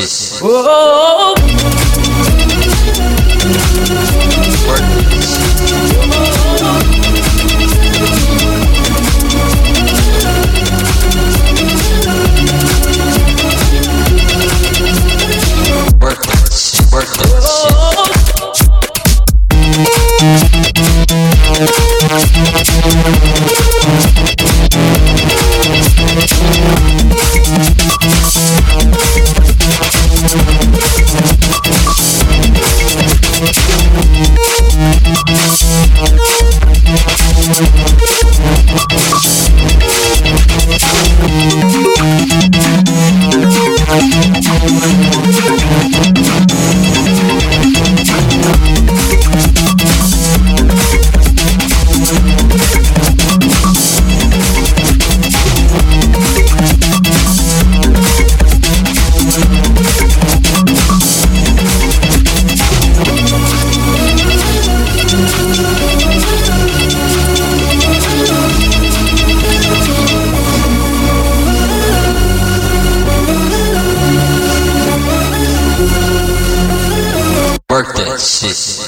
Francis. Oh. Mm-hmm. Narcissus.